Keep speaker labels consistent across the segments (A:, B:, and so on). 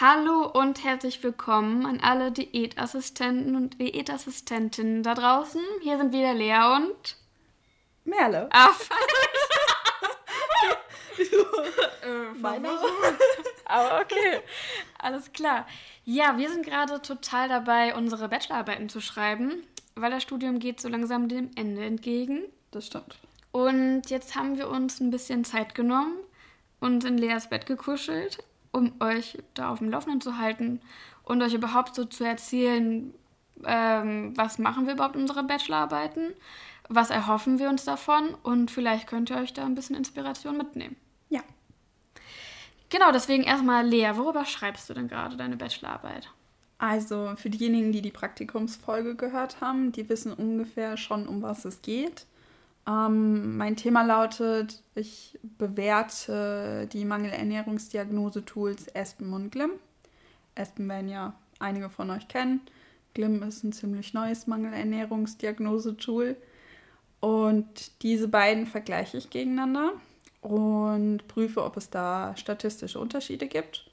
A: Hallo und herzlich willkommen an alle Diätassistenten und Diätassistentinnen da draußen. Hier sind wieder Lea und
B: Merle.
A: Ah,
B: Meine?
A: Aber okay, alles klar. Ja, wir sind gerade total dabei, unsere Bachelorarbeiten zu schreiben, weil das Studium geht so langsam dem Ende entgegen.
B: Das stimmt.
A: Und jetzt haben wir uns ein bisschen Zeit genommen und in Leas Bett gekuschelt, um euch da auf dem Laufenden zu halten und euch überhaupt so zu erzählen, ähm, was machen wir überhaupt in unseren Bachelorarbeiten, was erhoffen wir uns davon und vielleicht könnt ihr euch da ein bisschen Inspiration mitnehmen.
B: Ja.
A: Genau, deswegen erstmal Lea, worüber schreibst du denn gerade deine Bachelorarbeit?
B: Also für diejenigen, die die Praktikumsfolge gehört haben, die wissen ungefähr schon, um was es geht. Ähm, mein Thema lautet, ich bewerte die Mangelernährungsdiagnose-Tools Espen und Glim. Espen werden ja einige von euch kennen. Glim ist ein ziemlich neues Mangelernährungsdiagnose-Tool. Und diese beiden vergleiche ich gegeneinander und prüfe, ob es da statistische Unterschiede gibt.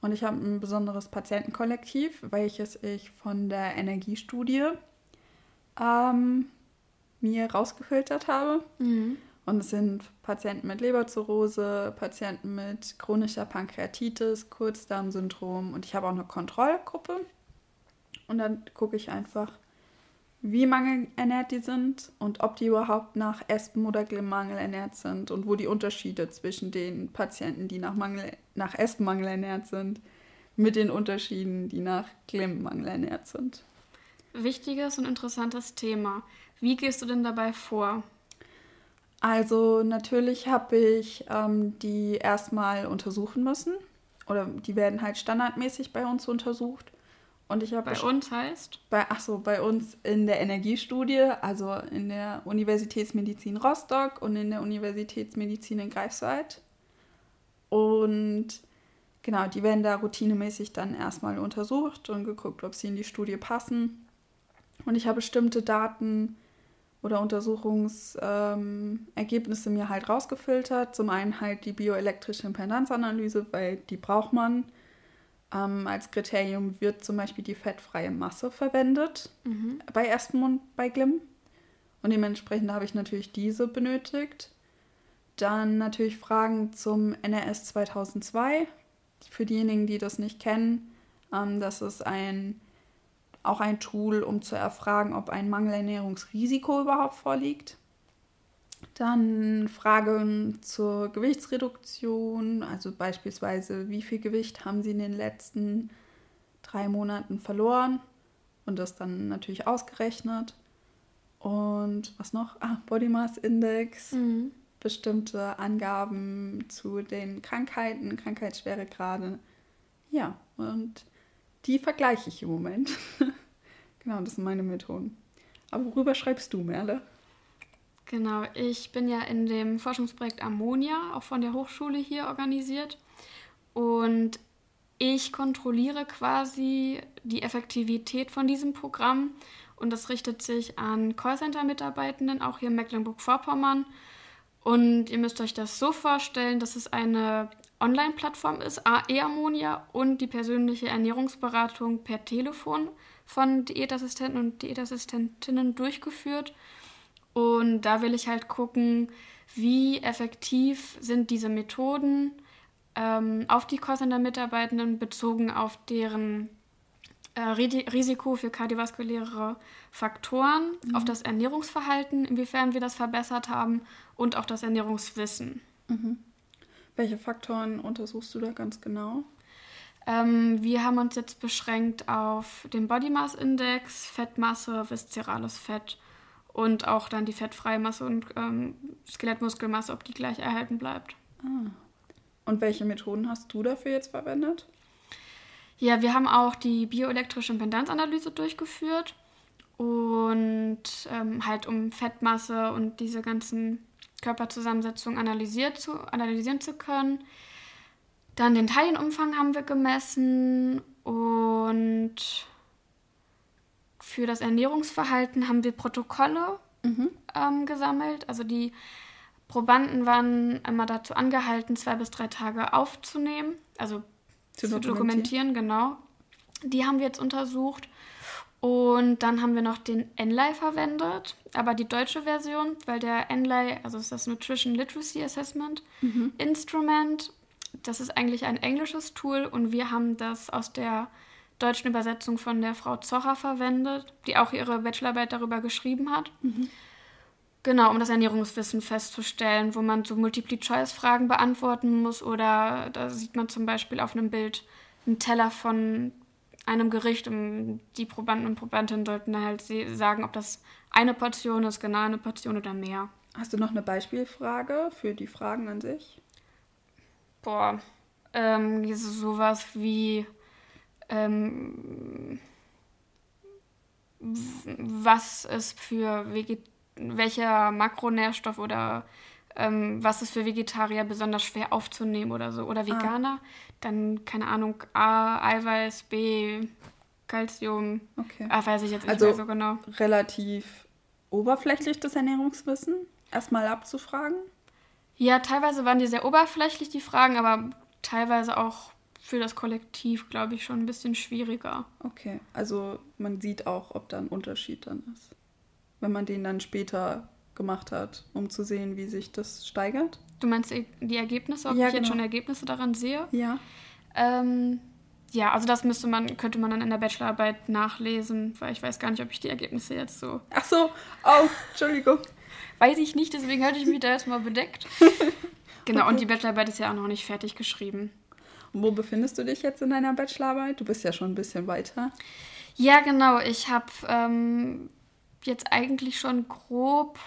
B: Und ich habe ein besonderes Patientenkollektiv, welches ich von der Energiestudie ähm, mir rausgefiltert habe. Und es sind Patienten mit Leberzirrhose, Patienten mit chronischer Pankreatitis, Kurzdarmsyndrom und ich habe auch eine Kontrollgruppe. Und dann gucke ich einfach, wie mangelernährt die sind und ob die überhaupt nach Espen oder Glimmangel ernährt sind und wo die Unterschiede zwischen den Patienten, die nach, Mangel, nach Espenmangel ernährt sind, mit den Unterschieden, die nach Glimmangel ernährt sind.
A: Wichtiges und interessantes Thema. Wie gehst du denn dabei vor?
B: Also natürlich habe ich ähm, die erstmal untersuchen müssen. Oder die werden halt standardmäßig bei uns untersucht. Und ich habe
A: Bei uns heißt?
B: bei, ach so, bei uns in der Energiestudie, also in der Universitätsmedizin Rostock und in der Universitätsmedizin in Greifswald. Und genau, die werden da routinemäßig dann erstmal untersucht und geguckt, ob sie in die Studie passen. Und ich habe bestimmte Daten oder Untersuchungsergebnisse ähm, mir halt rausgefiltert. Zum einen halt die bioelektrische Impedanzanalyse, weil die braucht man. Ähm, als Kriterium wird zum Beispiel die fettfreie Masse verwendet bei Espen und bei Glim. Und dementsprechend habe ich natürlich diese benötigt. Dann natürlich Fragen zum NRS 2002. Für diejenigen, die das nicht kennen, ähm, das ist ein, auch ein Tool, um zu erfragen, ob ein Mangelernährungsrisiko überhaupt vorliegt. Dann Fragen zur Gewichtsreduktion, also beispielsweise, wie viel Gewicht haben Sie in den letzten drei Monaten verloren und das dann natürlich ausgerechnet. Und was noch? Ah, Body Mass Index, bestimmte Angaben zu den Krankheiten, Krankheitsschweregrade. Ja, und die vergleiche ich im Moment. genau, das sind meine Methoden. Aber worüber schreibst du, Merle?
A: Genau, ich bin ja in dem Forschungsprojekt Ammonia, auch von der Hochschule hier organisiert. Und ich kontrolliere quasi die Effektivität von diesem Programm. Und das richtet sich an Callcenter-Mitarbeitenden, auch hier in Mecklenburg-Vorpommern. Und ihr müsst euch das so vorstellen, dass es eine Online-Plattform ist, E-Ammonia und die persönliche Ernährungsberatung per Telefon von Diätassistenten und Diätassistentinnen durchgeführt. Und da will ich halt gucken, wie effektiv sind diese Methoden ähm, auf die Callcenter-Mitarbeitenden bezogen auf deren äh, Ri- Risiko für kardiovaskuläre Faktoren, auf das Ernährungsverhalten, inwiefern wir das verbessert haben und auch das Ernährungswissen.
B: Welche Faktoren untersuchst du da ganz genau?
A: Ähm, wir haben uns jetzt beschränkt auf den Body Mass Index, Fettmasse, viszerales Fett und auch dann die fettfreie Masse und ähm, Skelettmuskelmasse, ob die gleich erhalten bleibt.
B: Und welche Methoden hast du dafür jetzt verwendet?
A: Ja, wir haben auch die bioelektrische Impedanzanalyse durchgeführt und ähm, halt um Fettmasse und diese ganzen Körperzusammensetzungen analysiert zu, analysieren zu können. Dann den Taillenumfang haben wir gemessen und für das Ernährungsverhalten haben wir Protokolle ähm, gesammelt. Also die Probanden waren einmal dazu angehalten, zwei bis drei Tage aufzunehmen, also zu, zu dokumentieren. genau. Die haben wir jetzt untersucht. Und dann haben wir noch den NLAI verwendet, aber die deutsche Version, weil der NLAI, also ist das Nutrition Literacy Assessment mhm. Instrument, das ist eigentlich ein englisches Tool und wir haben das aus der deutschen Übersetzung von der Frau Zocher verwendet, die auch ihre Bachelorarbeit darüber geschrieben hat. Mhm. Genau, um das Ernährungswissen festzustellen, wo man so Multiple-Choice-Fragen beantworten muss. Oder da sieht man zum Beispiel auf einem Bild einen Teller von einem Gericht und die Probanden und Probandinnen sollten dann halt sagen, ob das eine Portion ist, genau eine Portion oder mehr.
B: Hast du noch eine Beispielfrage für die Fragen an sich?
A: Boah, ähm, sowas wie ähm, was ist für Veget welcher Makronährstoff oder ähm, was ist für Vegetarier besonders schwer aufzunehmen oder so oder ah. Veganer, ah. dann keine Ahnung A Eiweiß, B Calcium. Okay. Ah, weiß ich jetzt nicht
B: also mehr so genau. Relativ oberflächlich das Ernährungswissen erstmal abzufragen.
A: Ja, teilweise waren die sehr oberflächlich die Fragen, aber teilweise auch für das Kollektiv, glaube ich, schon ein bisschen schwieriger.
B: Okay, also man sieht auch, ob da ein Unterschied dann ist, wenn man den dann später gemacht hat, um zu sehen, wie sich das steigert.
A: Du meinst die Ergebnisse, ob ja, ich genau. jetzt schon Ergebnisse daran sehe?
B: Ja.
A: Ähm, ja, also das müsste man, könnte man dann in der Bachelorarbeit nachlesen, weil ich weiß gar nicht, ob ich die Ergebnisse jetzt so.
B: Ach so, oh, Entschuldigung.
A: weiß ich nicht, deswegen hatte ich mich da erstmal bedeckt. Genau, okay. und die Bachelorarbeit ist ja auch noch nicht fertig geschrieben.
B: Und wo befindest du dich jetzt in deiner Bachelorarbeit? Du bist ja schon ein bisschen weiter.
A: Ja, genau. Ich habe ähm, jetzt eigentlich schon grob,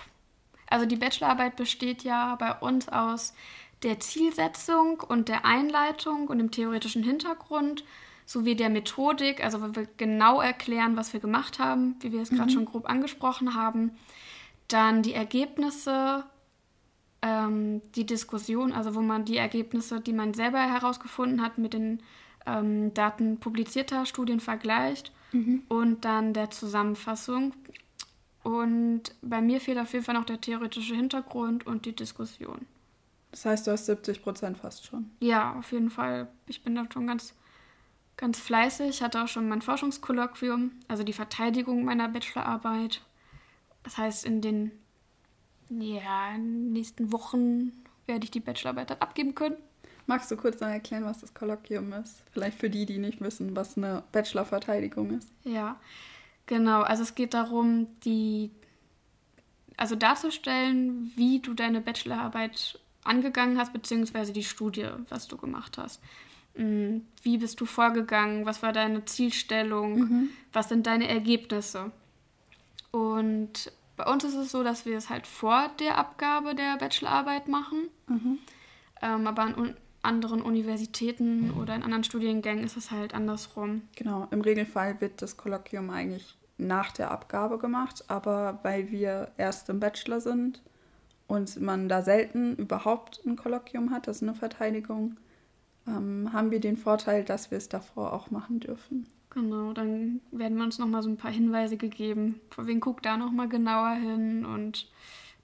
A: also die Bachelorarbeit besteht ja bei uns aus der Zielsetzung und der Einleitung und dem theoretischen Hintergrund sowie der Methodik, also wo wir genau erklären, was wir gemacht haben, wie wir es gerade mhm. schon grob angesprochen haben. Dann die Ergebnisse ähm, die Diskussion, also wo man die Ergebnisse, die man selber herausgefunden hat, mit den ähm, Daten publizierter Studien vergleicht mhm. und dann der Zusammenfassung. Und bei mir fehlt auf jeden Fall noch der theoretische Hintergrund und die Diskussion.
B: Das heißt, du hast 70 Prozent fast schon.
A: Ja, auf jeden Fall. Ich bin da schon ganz, ganz fleißig. Ich hatte auch schon mein Forschungskolloquium, also die Verteidigung meiner Bachelorarbeit. Das heißt, in den ja, nächsten Wochen werde ich die Bachelorarbeit dann abgeben können.
B: Magst du kurz noch erklären, was das Kolloquium ist? Vielleicht für die, die nicht wissen, was eine Bachelorverteidigung ist.
A: Ja, genau. Also es geht darum, die, also darzustellen, wie du deine Bachelorarbeit angegangen hast, beziehungsweise die Studie, was du gemacht hast. Mm, wie bist du vorgegangen? Was war deine Zielstellung? Mhm. Was sind deine Ergebnisse? Und bei uns ist es so, dass wir es halt vor der Abgabe der Bachelorarbeit machen. Mhm. Ähm, aber an anderen Universitäten oder in anderen Studiengängen ist es halt andersrum.
B: Genau, im Regelfall wird das Kolloquium eigentlich nach der Abgabe gemacht, aber weil wir erst im Bachelor sind und man da selten überhaupt ein Kolloquium hat, das ist eine Verteidigung, ähm, haben wir den Vorteil, dass wir es davor auch machen dürfen.
A: Genau, dann werden wir uns nochmal so ein paar Hinweise gegeben. Vor wem guckt da nochmal genauer hin und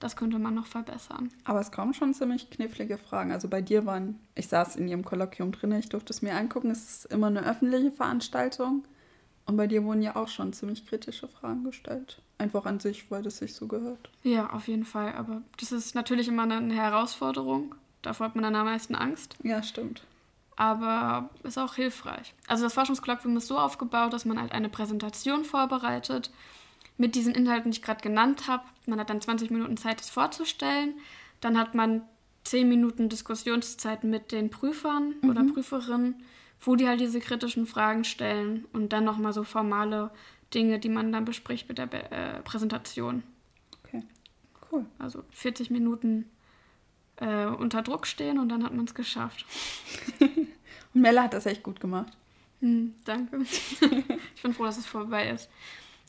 A: das könnte man noch verbessern.
B: Aber es kommen schon ziemlich knifflige Fragen. Also bei dir waren, ich saß in ihrem Kolloquium drin, ich durfte es mir angucken. Es ist immer eine öffentliche Veranstaltung. Und bei dir wurden ja auch schon ziemlich kritische Fragen gestellt. Einfach an sich, weil das sich so gehört.
A: Ja, auf jeden Fall. Aber das ist natürlich immer eine Herausforderung. Davor hat man dann am meisten Angst.
B: Ja, stimmt
A: aber ist auch hilfreich. Also das Forschungskolloquium ist so aufgebaut, dass man halt eine Präsentation vorbereitet mit diesen Inhalten, die ich gerade genannt habe. Man hat dann 20 Minuten Zeit, das vorzustellen. Dann hat man 10 Minuten Diskussionszeit mit den Prüfern mhm. oder Prüferinnen, wo die halt diese kritischen Fragen stellen und dann nochmal so formale Dinge, die man dann bespricht mit der Be äh, Präsentation.
B: Okay, cool.
A: Also 40 Minuten äh, unter Druck stehen und dann hat man es geschafft.
B: und Mella hat das echt gut gemacht.
A: Hm, danke. ich bin froh, dass es vorbei ist.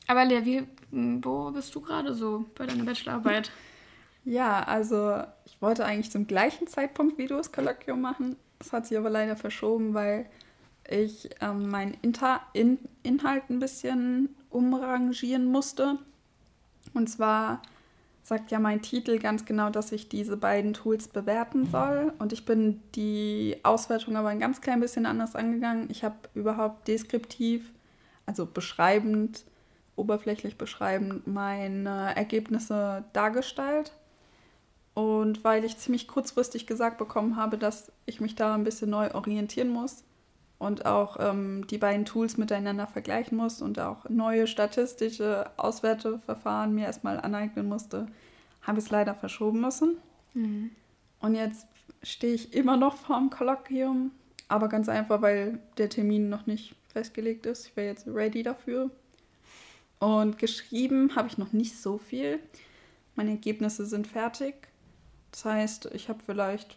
A: Aber Lea, wie, wo bist du gerade so bei deiner Bachelorarbeit?
B: Ja, also ich wollte eigentlich zum gleichen Zeitpunkt wie du das Kolloquium machen. Das hat sich aber leider verschoben, weil ich ähm, meinen In Inhalt ein bisschen umrangieren musste. Und zwar sagt ja mein Titel ganz genau, dass ich diese beiden Tools bewerten soll. Und ich bin die Auswertung aber ein ganz klein bisschen anders angegangen. Ich habe überhaupt deskriptiv, also beschreibend, oberflächlich beschreibend, meine Ergebnisse dargestellt. Und weil ich ziemlich kurzfristig gesagt bekommen habe, dass ich mich da ein bisschen neu orientieren muss und auch ähm, die beiden Tools miteinander vergleichen muss und auch neue statistische Auswerteverfahren mir erstmal aneignen musste, habe ich es leider verschoben müssen. Mhm. Und jetzt stehe ich immer noch vor dem Kolloquium, aber ganz einfach, weil der Termin noch nicht festgelegt ist. Ich wäre jetzt ready dafür. Und geschrieben habe ich noch nicht so viel. Meine Ergebnisse sind fertig. Das heißt, ich habe vielleicht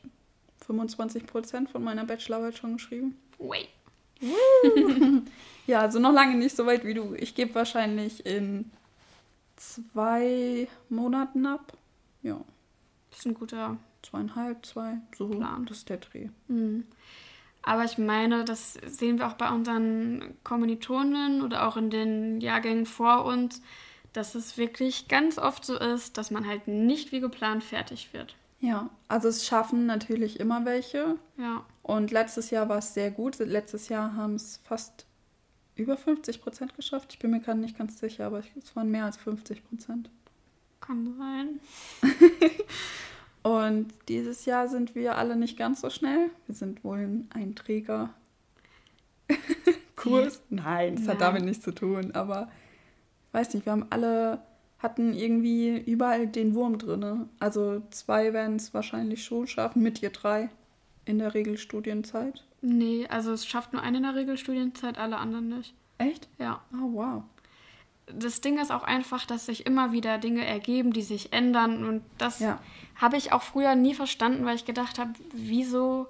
B: 25 Prozent von meiner Bachelorarbeit schon geschrieben. Wait. ja, also noch lange nicht so weit wie du. Ich gebe wahrscheinlich in zwei Monaten ab. Ja.
A: Das ist ein guter.
B: Zweieinhalb, zwei, so. Plan. Das ist der Dreh.
A: Mhm. Aber ich meine, das sehen wir auch bei unseren Kommilitonen oder auch in den Jahrgängen vor uns, dass es wirklich ganz oft so ist, dass man halt nicht wie geplant fertig wird.
B: Ja, also es schaffen natürlich immer welche. Ja. Und letztes Jahr war es sehr gut. Letztes Jahr haben es fast über 50 Prozent geschafft. Ich bin mir gerade nicht ganz sicher, aber es waren mehr als 50 Prozent.
A: Kann sein.
B: Und dieses Jahr sind wir alle nicht ganz so schnell. Wir sind wohl ein Einträgerkurs. Nein, das Nein. hat damit nichts zu tun. Aber ich weiß nicht, wir haben alle hatten irgendwie überall den Wurm drin. Also zwei werden es wahrscheinlich schon schaffen, mit ihr drei in der Regelstudienzeit.
A: Nee, also es schafft nur eine in der Regelstudienzeit, alle anderen nicht.
B: Echt?
A: Ja.
B: Oh, wow.
A: Das Ding ist auch einfach, dass sich immer wieder Dinge ergeben, die sich ändern. Und das ja. habe ich auch früher nie verstanden, weil ich gedacht habe, wieso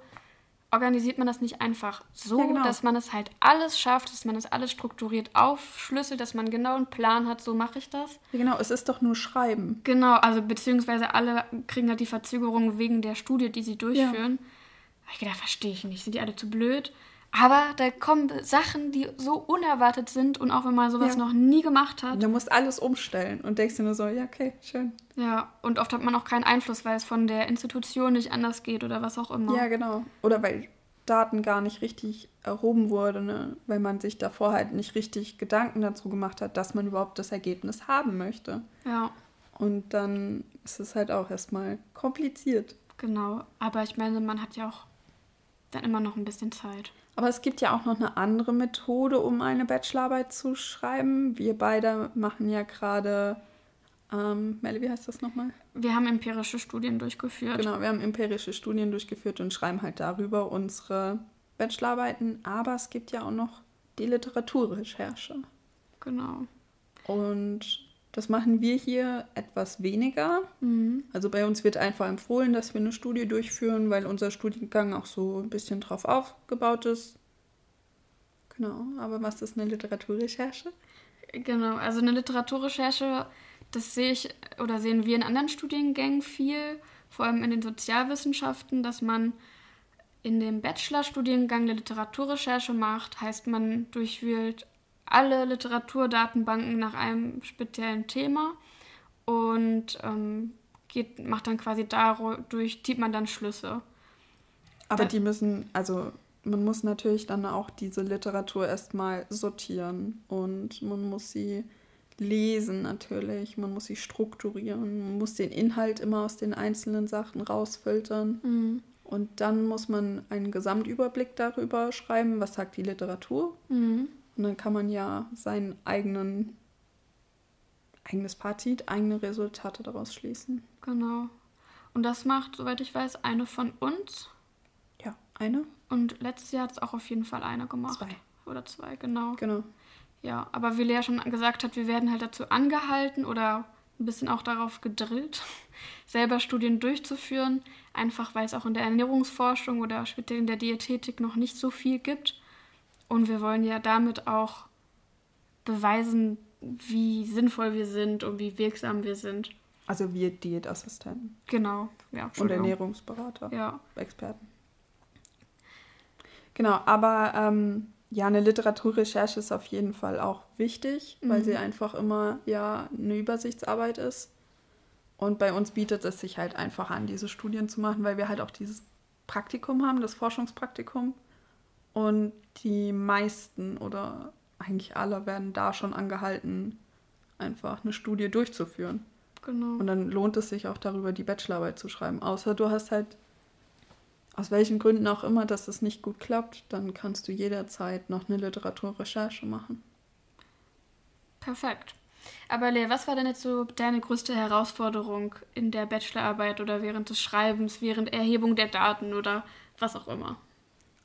A: organisiert man das nicht einfach so, ja, genau. dass man es halt alles schafft, dass man es alles strukturiert aufschlüsselt, dass man genau einen Plan hat, so mache ich das.
B: Ja, genau, es ist doch nur Schreiben.
A: Genau, also beziehungsweise alle kriegen halt die Verzögerung wegen der Studie, die sie durchführen. Ja. Ich gedacht, verstehe ich nicht, sind die alle zu blöd? Aber da kommen Sachen, die so unerwartet sind und auch wenn man sowas ja. noch nie gemacht hat.
B: Du musst alles umstellen und denkst dir nur so, ja, okay, schön.
A: Ja, und oft hat man auch keinen Einfluss, weil es von der Institution nicht anders geht oder was auch immer.
B: Ja, genau. Oder weil Daten gar nicht richtig erhoben wurde, ne? weil man sich davor halt nicht richtig Gedanken dazu gemacht hat, dass man überhaupt das Ergebnis haben möchte.
A: Ja.
B: Und dann ist es halt auch erstmal kompliziert.
A: Genau, aber ich meine, man hat ja auch dann immer noch ein bisschen Zeit.
B: Aber es gibt ja auch noch eine andere Methode, um eine Bachelorarbeit zu schreiben. Wir beide machen ja gerade, ähm, Melle, wie heißt das nochmal?
A: Wir haben empirische Studien durchgeführt.
B: Genau, wir haben empirische Studien durchgeführt und schreiben halt darüber unsere Bachelorarbeiten. Aber es gibt ja auch noch die Literaturrecherche.
A: Genau.
B: Und das machen wir hier etwas weniger. Mhm. Also bei uns wird einfach empfohlen, dass wir eine Studie durchführen, weil unser Studiengang auch so ein bisschen drauf aufgebaut ist. Genau, aber was ist eine Literaturrecherche?
A: Genau, also eine Literaturrecherche, das sehe ich oder sehen wir in anderen Studiengängen viel, vor allem in den Sozialwissenschaften, dass man in dem Bachelorstudiengang eine Literaturrecherche macht, heißt man durchwühlt alle Literaturdatenbanken nach einem speziellen Thema und ähm, geht, macht dann quasi dadurch, zieht man dann Schlüsse.
B: Aber da, die müssen, also man muss natürlich dann auch diese Literatur erstmal sortieren und man muss sie lesen natürlich, man muss sie strukturieren, man muss den Inhalt immer aus den einzelnen Sachen rausfiltern. Mhm. Und dann muss man einen Gesamtüberblick darüber schreiben, was sagt die Literatur. Mhm. Und dann kann man ja sein eigenen, eigenes Fazit, eigene Resultate daraus schließen.
A: Genau. Und das macht, soweit ich weiß, eine von uns.
B: Ja, eine.
A: Und letztes Jahr hat es auch auf jeden Fall eine gemacht.
B: Zwei.
A: Oder zwei, genau.
B: Genau.
A: Ja, aber wie Lea schon gesagt hat, wir werden halt dazu angehalten oder ein bisschen auch darauf gedrillt, selber Studien durchzuführen, einfach weil es auch in der Ernährungsforschung oder speziell in der Diätetik noch nicht so viel gibt. Und wir wollen ja damit auch beweisen, wie sinnvoll wir sind und wie wirksam wir sind.
B: Also wir Diätassistenten.
A: Genau, ja.
B: Und Ernährungsberater.
A: Ja.
B: Experten. Genau, aber ähm, ja, eine Literaturrecherche ist auf jeden Fall auch wichtig, mhm. weil sie einfach immer ja eine Übersichtsarbeit ist. Und bei uns bietet es sich halt einfach an, diese Studien zu machen, weil wir halt auch dieses Praktikum haben, das Forschungspraktikum. Und die meisten oder eigentlich alle werden da schon angehalten, einfach eine Studie durchzuführen. Genau. Und dann lohnt es sich auch darüber, die Bachelorarbeit zu schreiben. Außer du hast halt, aus welchen Gründen auch immer, dass es nicht gut klappt, dann kannst du jederzeit noch eine Literaturrecherche machen.
A: Perfekt. Aber Lea, was war denn jetzt so deine größte Herausforderung in der Bachelorarbeit oder während des Schreibens, während Erhebung der Daten oder was auch immer?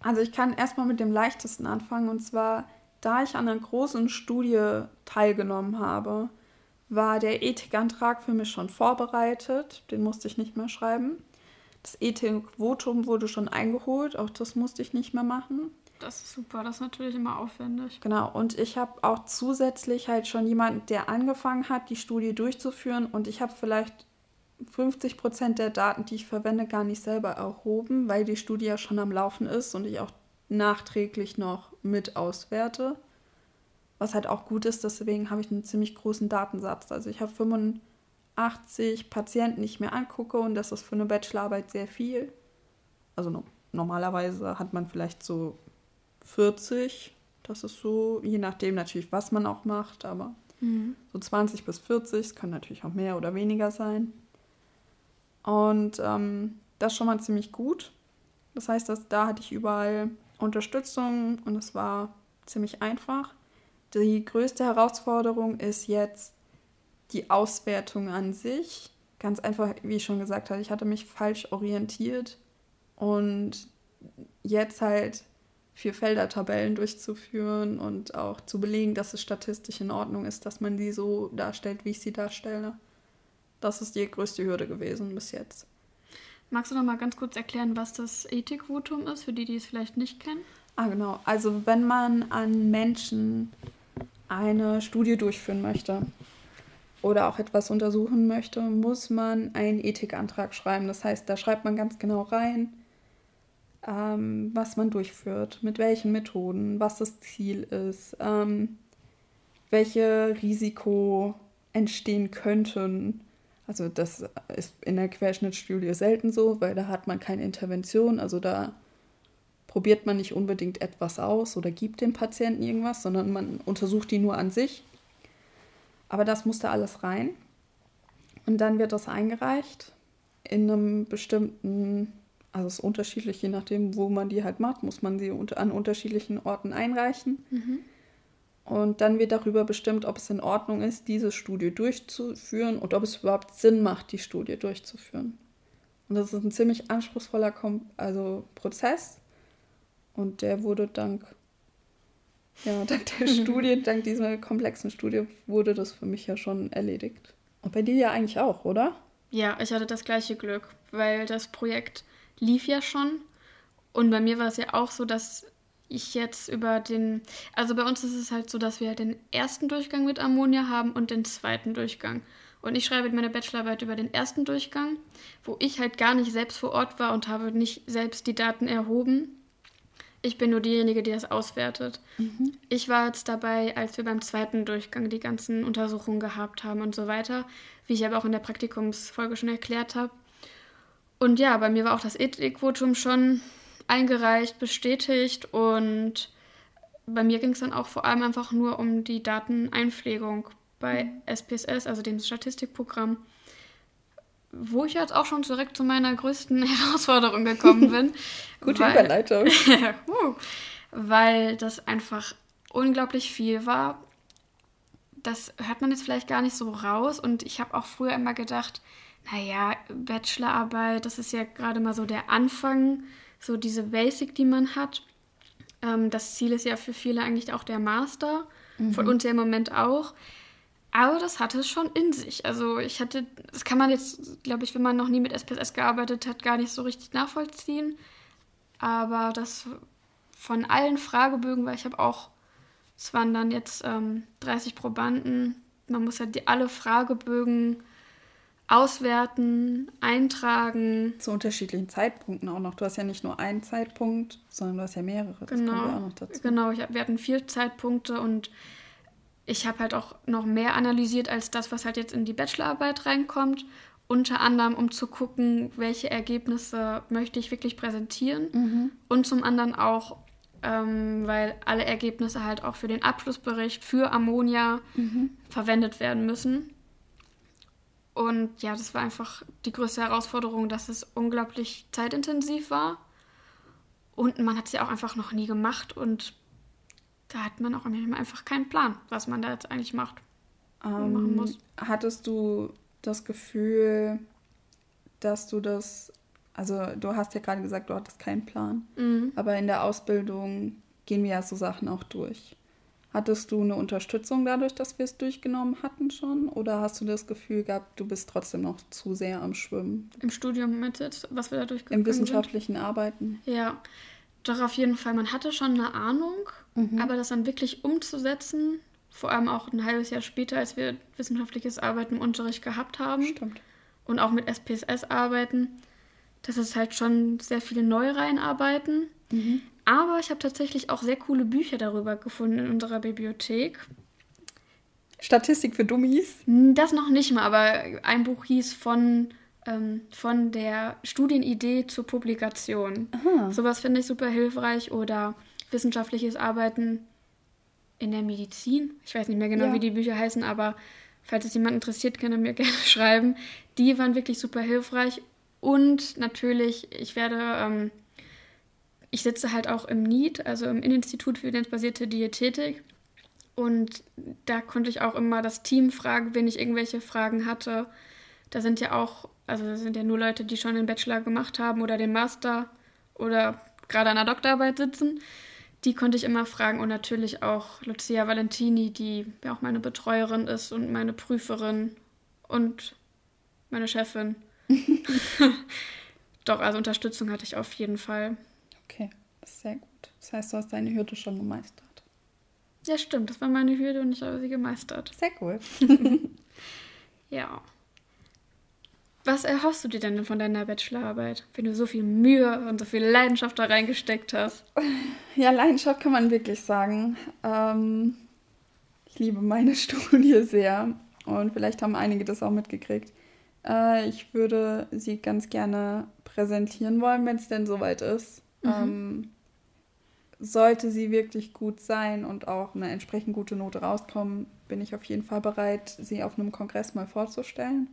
B: Also ich kann erstmal mit dem leichtesten anfangen und zwar, da ich an einer großen Studie teilgenommen habe, war der Ethikantrag für mich schon vorbereitet, den musste ich nicht mehr schreiben. Das Ethikvotum wurde schon eingeholt, auch das musste ich nicht mehr machen.
A: Das ist super, das ist natürlich immer aufwendig.
B: Genau, und ich habe auch zusätzlich halt schon jemanden, der angefangen hat, die Studie durchzuführen und ich habe vielleicht 50 Prozent der Daten, die ich verwende, gar nicht selber erhoben, weil die Studie ja schon am Laufen ist und ich auch nachträglich noch mit auswerte. Was halt auch gut ist, deswegen habe ich einen ziemlich großen Datensatz. Also ich habe 85 Patienten, die ich mir angucke und das ist für eine Bachelorarbeit sehr viel. Also no normalerweise hat man vielleicht so 40. Das ist so, je nachdem natürlich, was man auch macht, aber mhm. so 20 bis 40. Es kann natürlich auch mehr oder weniger sein. Und ähm, das schon mal ziemlich gut. Das heißt, dass da hatte ich überall Unterstützung und es war ziemlich einfach. Die größte Herausforderung ist jetzt die Auswertung an sich. Ganz einfach, wie ich schon gesagt habe, ich hatte mich falsch orientiert und jetzt halt vier Felder-Tabellen durchzuführen und auch zu belegen, dass es statistisch in Ordnung ist, dass man die so darstellt, wie ich sie darstelle. Das ist die größte Hürde gewesen bis jetzt.
A: Magst du noch mal ganz kurz erklären, was das Ethikvotum ist, für die, die es vielleicht nicht kennen?
B: Ah, genau. Also wenn man an Menschen eine Studie durchführen möchte oder auch etwas untersuchen möchte, muss man einen Ethikantrag schreiben. Das heißt, da schreibt man ganz genau rein, ähm, was man durchführt, mit welchen Methoden, was das Ziel ist, ähm, welche Risiko entstehen könnten. Also das ist in der Querschnittstudie selten so, weil da hat man keine Intervention, also da probiert man nicht unbedingt etwas aus oder gibt dem Patienten irgendwas, sondern man untersucht die nur an sich. Aber das musste alles rein. Und dann wird das eingereicht in einem bestimmten also es ist unterschiedlich, je nachdem, wo man die halt macht, muss man sie an unterschiedlichen Orten einreichen. Mhm. Und dann wird darüber bestimmt, ob es in Ordnung ist, diese Studie durchzuführen und ob es überhaupt Sinn macht, die Studie durchzuführen. Und das ist ein ziemlich anspruchsvoller Kom also Prozess. Und der wurde dank, ja, dank der Studie, dank dieser komplexen Studie, wurde das für mich ja schon erledigt. Und bei dir ja eigentlich auch, oder?
A: Ja, ich hatte das gleiche Glück, weil das Projekt lief ja schon. Und bei mir war es ja auch so, dass ich jetzt über den, also bei uns ist es halt so, dass wir den ersten Durchgang mit Ammonia haben und den zweiten Durchgang. Und ich schreibe meine Bachelorarbeit über den ersten Durchgang, wo ich halt gar nicht selbst vor Ort war und habe nicht selbst die Daten erhoben. Ich bin nur diejenige, die das auswertet. Mhm. Ich war jetzt dabei, als wir beim zweiten Durchgang die ganzen Untersuchungen gehabt haben und so weiter, wie ich aber auch in der Praktikumsfolge schon erklärt habe. Und ja, bei mir war auch das Ethikvotum schon eingereicht, bestätigt und bei mir ging es dann auch vor allem einfach nur um die Dateneinpflegung bei SPSS, also dem Statistikprogramm, wo ich jetzt auch schon direkt zu meiner größten Herausforderung gekommen bin. Gute weil, Überleitung. weil das einfach unglaublich viel war. Das hört man jetzt vielleicht gar nicht so raus und ich habe auch früher immer gedacht, naja, Bachelorarbeit, das ist ja gerade mal so der Anfang, so diese Basic, die man hat. Ähm, das Ziel ist ja für viele eigentlich auch der Master, mhm. von uns ja im Moment auch. Aber das hatte es schon in sich. Also ich hatte, das kann man jetzt, glaube ich, wenn man noch nie mit SPSS gearbeitet hat, gar nicht so richtig nachvollziehen. Aber das von allen Fragebögen, weil ich habe auch, es waren dann jetzt ähm, 30 Probanden, man muss ja die, alle Fragebögen auswerten, eintragen.
B: Zu unterschiedlichen Zeitpunkten auch noch. Du hast ja nicht nur einen Zeitpunkt, sondern du hast ja mehrere. Das
A: genau.
B: kommt
A: ja auch noch dazu. Genau, ich hab, wir hatten vier Zeitpunkte und ich habe halt auch noch mehr analysiert als das, was halt jetzt in die Bachelorarbeit reinkommt. unter anderem, um zu gucken, welche Ergebnisse möchte ich wirklich präsentieren. Mhm. Und zum anderen auch, ähm, weil alle Ergebnisse halt auch für den Abschlussbericht für Ammonia mhm. verwendet werden müssen. Und ja, das war einfach die größte Herausforderung, dass es unglaublich zeitintensiv war. Und man hat es ja auch einfach noch nie gemacht und da hat man auch einfach keinen Plan, was man da jetzt eigentlich macht.
B: Ähm, machen muss. Hattest du das Gefühl, dass du das, also du hast ja gerade gesagt, du hattest keinen Plan, mhm. aber in der Ausbildung gehen wir ja so Sachen auch durch. Hattest du eine Unterstützung dadurch, dass wir es durchgenommen hatten schon? Oder hast du das Gefühl gehabt, du bist trotzdem noch zu sehr am Schwimmen?
A: Im Studium mit was wir da
B: durchgenommen haben? Im wissenschaftlichen sind? Arbeiten.
A: Ja, doch auf jeden Fall. Man hatte schon eine Ahnung, mhm. aber das dann wirklich umzusetzen, vor allem auch ein halbes Jahr später, als wir wissenschaftliches Arbeiten im Unterricht gehabt haben. Stimmt. Und auch mit SPSS arbeiten. Das ist halt schon sehr viele Neureihenarbeiten. Mhm. Aber ich habe tatsächlich auch sehr coole Bücher darüber gefunden in unserer Bibliothek.
B: Statistik für Dummies?
A: Das noch nicht mal, aber ein Buch hieß von, ähm, von der Studienidee zur Publikation. Aha. Sowas finde ich super hilfreich. Oder wissenschaftliches Arbeiten in der Medizin. Ich weiß nicht mehr genau, ja. wie die Bücher heißen, aber falls es jemand interessiert, kann er mir gerne schreiben. Die waren wirklich super hilfreich. Und natürlich, ich werde, ähm, ich sitze halt auch im NIET, also im Institut für evidenzbasierte Diätetik. Und da konnte ich auch immer das Team fragen, wenn ich irgendwelche Fragen hatte. Da sind ja auch, also das sind ja nur Leute, die schon den Bachelor gemacht haben oder den Master oder gerade an der Doktorarbeit sitzen die konnte ich immer fragen und natürlich auch Lucia Valentini, die ja auch meine Betreuerin ist und meine Prüferin und meine Chefin. Doch, also Unterstützung hatte ich auf jeden Fall.
B: Okay, das ist sehr gut. Das heißt, du hast deine Hürde schon gemeistert.
A: Ja, stimmt. Das war meine Hürde und ich habe sie gemeistert.
B: Sehr cool.
A: ja. Was erhoffst du dir denn von deiner Bachelorarbeit, wenn du so viel Mühe und so viel Leidenschaft da reingesteckt hast?
B: Ja, Leidenschaft kann man wirklich sagen. Ähm, ich liebe meine Studie sehr und vielleicht haben einige das auch mitgekriegt. Äh, ich würde sie ganz gerne präsentieren wollen, wenn es denn soweit ist. Mhm. Ähm, sollte sie wirklich gut sein und auch eine entsprechend gute Note rauskommen, bin ich auf jeden Fall bereit, sie auf einem Kongress mal vorzustellen.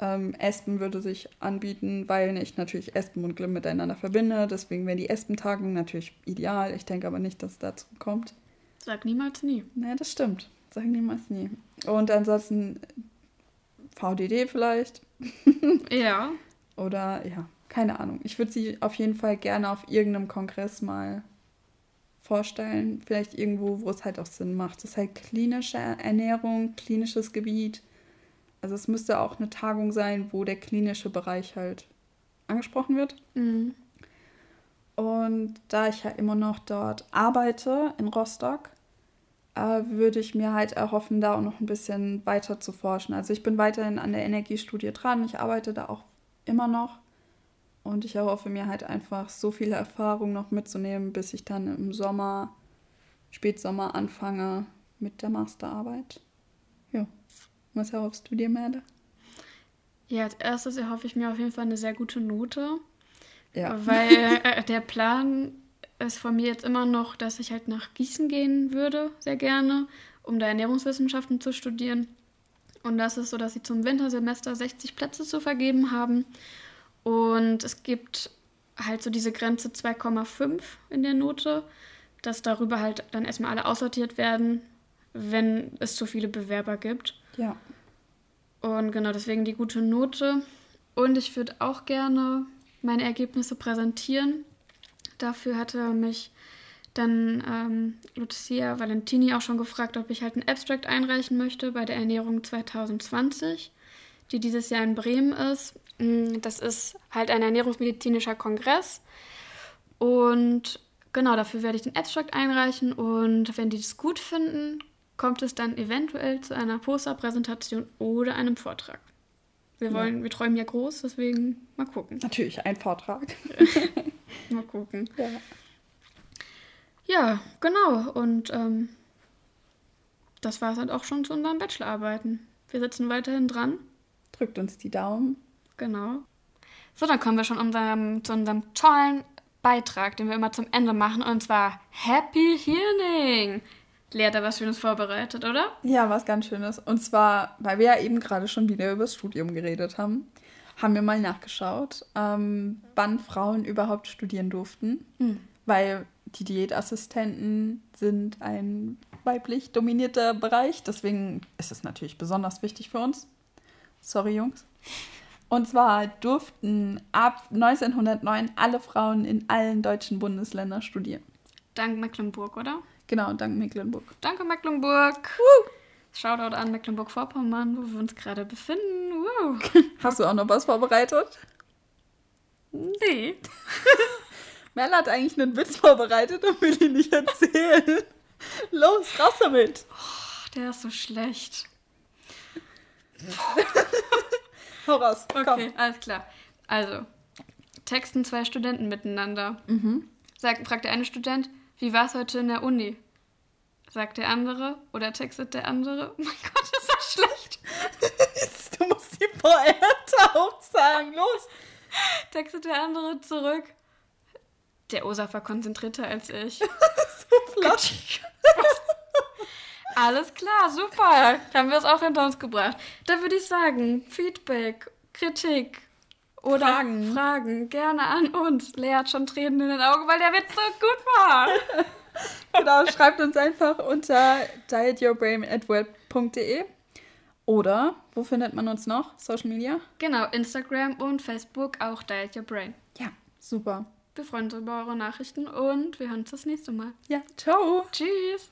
B: Ähm, Espen würde sich anbieten, weil ich natürlich Espen und Glimm miteinander verbinde. Deswegen wären die Espen-Tagen natürlich ideal. Ich denke aber nicht, dass es dazu kommt.
A: Sag niemals nie.
B: Nee, das stimmt. Sag niemals nie. Und ansonsten VDD vielleicht.
A: ja.
B: Oder ja, keine Ahnung. Ich würde sie auf jeden Fall gerne auf irgendeinem Kongress mal vorstellen. Vielleicht irgendwo, wo es halt auch Sinn macht. Das ist halt klinische Ernährung, klinisches Gebiet also es müsste auch eine Tagung sein, wo der klinische Bereich halt angesprochen wird. Mhm. Und da ich ja immer noch dort arbeite in Rostock, äh, würde ich mir halt erhoffen, da auch noch ein bisschen weiter zu forschen. Also ich bin weiterhin an der Energiestudie dran, ich arbeite da auch immer noch. Und ich erhoffe mir halt einfach so viele Erfahrungen noch mitzunehmen, bis ich dann im Sommer, Spätsommer anfange mit der Masterarbeit. Ja. Was erhoffst du dir, Merle?
A: Ja, als erstes erhoffe ich mir auf jeden Fall eine sehr gute Note. Ja. Weil äh, der Plan ist von mir jetzt immer noch, dass ich halt nach Gießen gehen würde, sehr gerne, um da Ernährungswissenschaften zu studieren. Und das ist so, dass sie zum Wintersemester 60 Plätze zu vergeben haben. Und es gibt halt so diese Grenze 2,5 in der Note, dass darüber halt dann erstmal alle aussortiert werden, wenn es zu viele Bewerber gibt.
B: Ja.
A: Und genau deswegen die gute Note. Und ich würde auch gerne meine Ergebnisse präsentieren. Dafür hatte mich dann ähm, Lucia Valentini auch schon gefragt, ob ich halt ein Abstract einreichen möchte bei der Ernährung 2020, die dieses Jahr in Bremen ist. Mm, das ist halt ein ernährungsmedizinischer Kongress. Und genau dafür werde ich den Abstract einreichen. Und wenn die das gut finden, kommt es dann eventuell zu einer Posterpräsentation oder einem Vortrag. Wir wollen, ja. wir träumen ja groß, deswegen mal gucken.
B: Natürlich ein Vortrag.
A: mal gucken. Ja, ja genau. Und ähm, das war es halt auch schon zu unseren Bachelorarbeiten. Wir sitzen weiterhin dran.
B: drückt uns die Daumen.
A: Genau. So, dann kommen wir schon unserem, zu unserem tollen Beitrag, den wir immer zum Ende machen, und zwar Happy Healing. Lea hat da was Schönes vorbereitet, oder?
B: Ja, was ganz Schönes. Und zwar, weil wir ja eben gerade schon wieder über das Studium geredet haben, haben wir mal nachgeschaut, ähm, wann Frauen überhaupt studieren durften.
A: Hm.
B: Weil die Diätassistenten sind ein weiblich dominierter Bereich. Deswegen ist es natürlich besonders wichtig für uns. Sorry, Jungs. Und zwar durften ab 1909 alle Frauen in allen deutschen Bundesländern studieren.
A: Dank Mecklenburg, oder?
B: Genau, dank Mecklenburg.
A: Danke, Mecklenburg. Woo! Shoutout an Mecklenburg-Vorpommern, wo wir uns gerade befinden. Woo.
B: Hast du auch noch was vorbereitet?
A: Nee.
B: Mel hat eigentlich einen Witz vorbereitet und will ihn nicht erzählen. Los, raus damit.
A: Oh, der ist so schlecht.
B: Hau raus.
A: Okay,
B: Komm.
A: alles klar. Also, texten zwei Studenten miteinander.
B: Mhm.
A: Sagt, fragt der eine Student, wie war es heute in der Uni? Sagt der andere oder textet der andere? Oh mein Gott, ist das schlecht.
B: Du musst die Pointe auch sagen. Los.
A: Textet der andere zurück. Der Osaf war konzentrierter als ich.
B: So flach.
A: Alles klar, super. Dann haben wir es auch hinter uns gebracht. Dann würde ich sagen, Feedback, Kritik oder
B: Fragen.
A: Fragen gerne an uns. Lea hat schon Tränen in den Augen, weil der Witz so gut war.
B: Genau, schreibt uns einfach unter dietyourbrain.web.de oder wo findet man uns noch? Social Media?
A: genau, Instagram und Facebook auch Diet Your Brain.
B: Ja, super.
A: Wir freuen uns über eure Nachrichten und wir hören uns das nächste Mal.
B: Ja, ciao.
A: Tschüss.